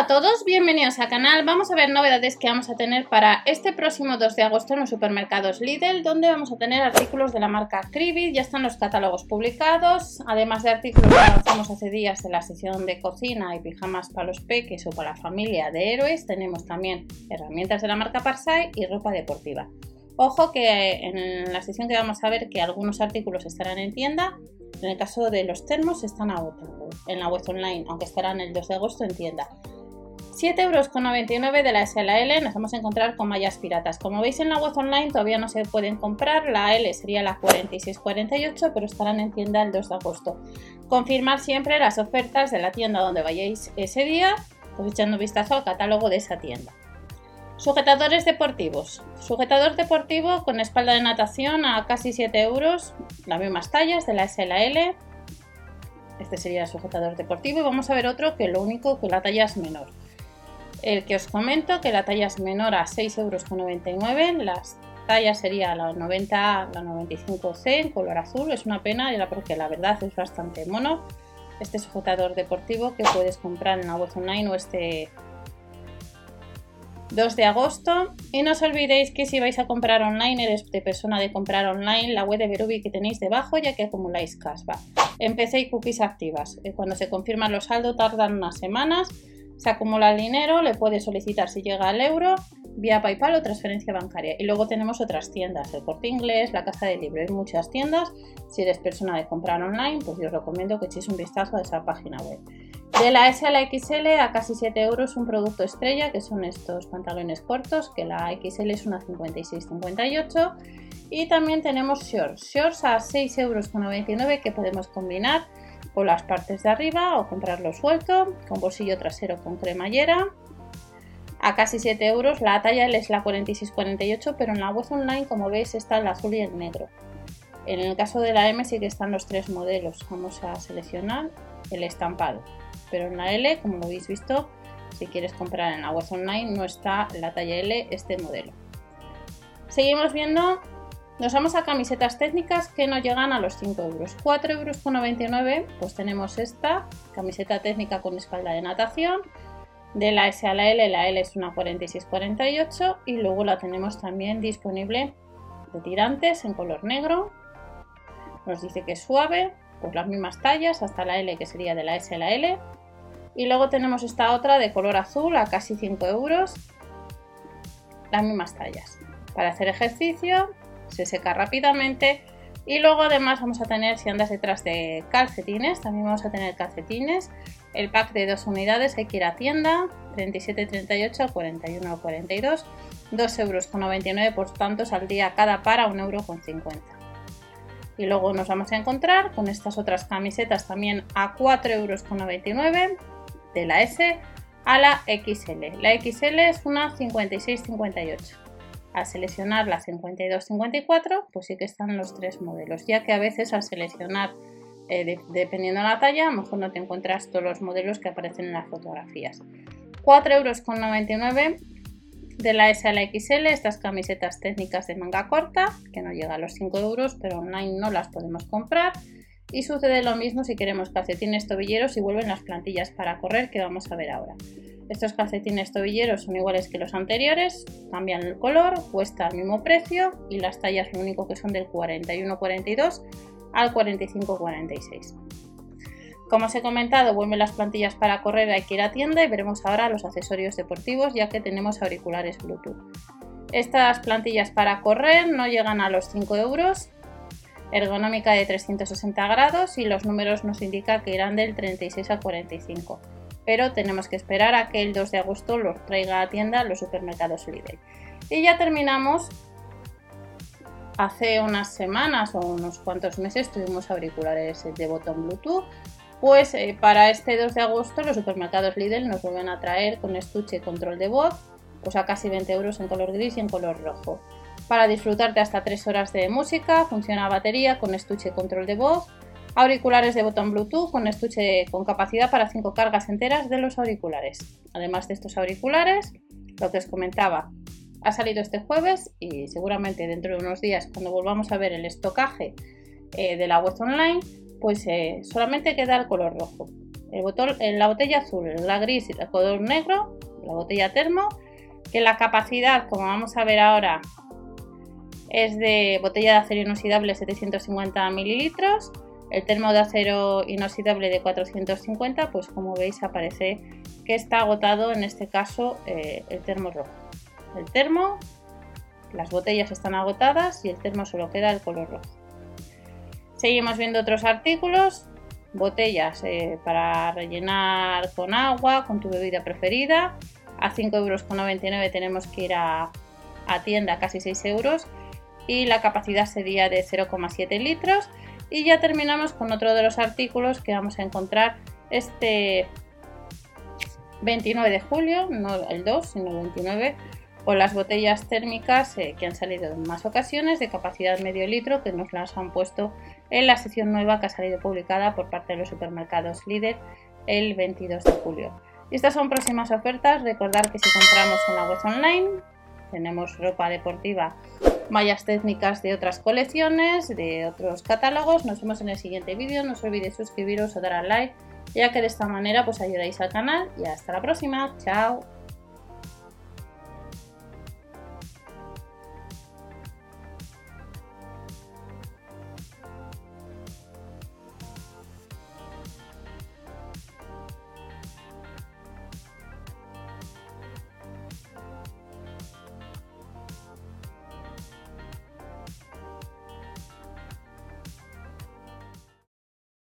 Hola a todos, bienvenidos al canal. Vamos a ver novedades que vamos a tener para este próximo 2 de agosto en los supermercados Lidl, donde vamos a tener artículos de la marca Cribit. Ya están los catálogos publicados, además de artículos que lanzamos hace días de la sesión de cocina y pijamas para los peques o para la familia de héroes. Tenemos también herramientas de la marca Parsai y ropa deportiva. Ojo que en la sesión que vamos a ver que algunos artículos estarán en tienda, en el caso de los termos están agotados en la web online, aunque estarán el 2 de agosto en tienda. 7,99 euros de la S a la L nos vamos a encontrar con mallas piratas. Como veis en la web online todavía no se pueden comprar, la L sería la 46,48 pero estarán en tienda el 2 de agosto. Confirmar siempre las ofertas de la tienda donde vayáis ese día, pues echando un vistazo al catálogo de esa tienda. Sujetadores deportivos. Sujetador deportivo con espalda de natación a casi 7 euros, las mismas tallas de la S a la L. Este sería el sujetador deportivo y vamos a ver otro que lo único que la talla es menor. El que os comento que la talla es menor a 6,99 euros, las tallas sería la 90 la 95C en color azul, es una pena porque la verdad es bastante mono. Este sujetador deportivo que puedes comprar en la web online o este 2 de agosto. Y no os olvidéis que si vais a comprar online, eres de persona de comprar online, la web de Berubi que tenéis debajo ya que acumuláis cashback. Empecé y cookies activas. Eh, cuando se confirman los saldos tardan unas semanas se acumula el dinero, le puede solicitar si llega al euro vía PayPal o transferencia bancaria. Y luego tenemos otras tiendas, el Corte Inglés, la Casa de Libro, hay muchas tiendas. Si eres persona de comprar online, pues yo os recomiendo que echéis un vistazo a esa página web. De la S a la XL a casi 7 euros un producto estrella, que son estos pantalones cortos, que la XL es una 56-58. Y también tenemos shorts, shorts a 6,99 euros que podemos combinar con las partes de arriba o comprarlo suelto, con bolsillo trasero con cremallera. A casi 7 euros, la talla es la 46-48, pero en la web online, como veis, está el azul y el negro. En el caso de la M sí que están los tres modelos. Vamos a seleccionar el estampado. Pero en la L, como lo habéis visto, si quieres comprar en la web online, no está la talla L este modelo. Seguimos viendo nos vamos a camisetas técnicas que no llegan a los 5 euros. 4,99 euros, pues tenemos esta camiseta técnica con espalda de natación. De la S a la L, la L es una 46-48 y luego la tenemos también disponible de tirantes en color negro. Nos dice que es suave, pues las mismas tallas, hasta la L que sería de la S a la L. Y luego tenemos esta otra de color azul a casi 5 euros, las mismas tallas. Para hacer ejercicio se seca rápidamente. Y luego además vamos a tener, si andas detrás de calcetines, también vamos a tener calcetines. El pack de dos unidades hay que ir a tienda, 37,38, 41,42, 2,99 euros por tanto saldría cada par a 1,50 euro. Y luego nos vamos a encontrar con estas otras camisetas también a 4,99 euros de la S a la XL. La XL es una 56,58 al seleccionar la 52-54, pues sí que están los tres modelos, ya que a veces al seleccionar, eh, dependiendo de la talla, a lo mejor no te encuentras todos los modelos que aparecen en las fotografías. 4,99 euros de la S a la XL, estas camisetas técnicas de manga corta, que no llega a los 5 euros, pero online no las podemos comprar. Y sucede lo mismo si queremos calcetines tobilleros y vuelven las plantillas para correr que vamos a ver ahora. Estos calcetines tobilleros son iguales que los anteriores, cambian el color, cuesta el mismo precio y las tallas lo único que son del 41-42 al 45-46. Como os he comentado, vuelven las plantillas para correr, hay que ir a tienda y veremos ahora los accesorios deportivos ya que tenemos auriculares Bluetooth. Estas plantillas para correr no llegan a los 5 euros, ergonómica de 360 grados y los números nos indican que irán del 36 al 45 pero tenemos que esperar a que el 2 de agosto los traiga a tienda los supermercados Lidl. Y ya terminamos. Hace unas semanas o unos cuantos meses tuvimos auriculares de botón Bluetooth. Pues eh, para este 2 de agosto los supermercados Lidl nos vuelven a traer con estuche y control de voz, pues a casi 20 euros en color gris y en color rojo. Para disfrutarte hasta 3 horas de música, funciona batería con estuche y control de voz, Auriculares de botón Bluetooth con estuche con capacidad para 5 cargas enteras de los auriculares. Además de estos auriculares, lo que os comentaba, ha salido este jueves y seguramente dentro de unos días cuando volvamos a ver el estocaje eh, de la web online, pues eh, solamente queda el color rojo. el botón, en la botella azul, la gris y el color negro, la botella termo, que la capacidad, como vamos a ver ahora, es de botella de acero inoxidable 750 mililitros, el termo de acero inoxidable de 450, pues como veis aparece que está agotado en este caso eh, el termo rojo. El termo, las botellas están agotadas y el termo solo queda el color rojo. Seguimos viendo otros artículos, botellas eh, para rellenar con agua, con tu bebida preferida. A 5,99 euros tenemos que ir a, a tienda, casi 6 euros. Y la capacidad sería de 0,7 litros. Y ya terminamos con otro de los artículos que vamos a encontrar este 29 de julio, no el 2, sino el 29, con las botellas térmicas eh, que han salido en más ocasiones de capacidad medio litro que nos las han puesto en la sección nueva que ha salido publicada por parte de los supermercados líder el 22 de julio. Estas son próximas ofertas. Recordar que si compramos en la web online tenemos ropa deportiva, mallas técnicas de otras colecciones, de otros catálogos. Nos vemos en el siguiente vídeo. No os olvidéis suscribiros o dar al like, ya que de esta manera pues ayudáis al canal. Y hasta la próxima. Chao.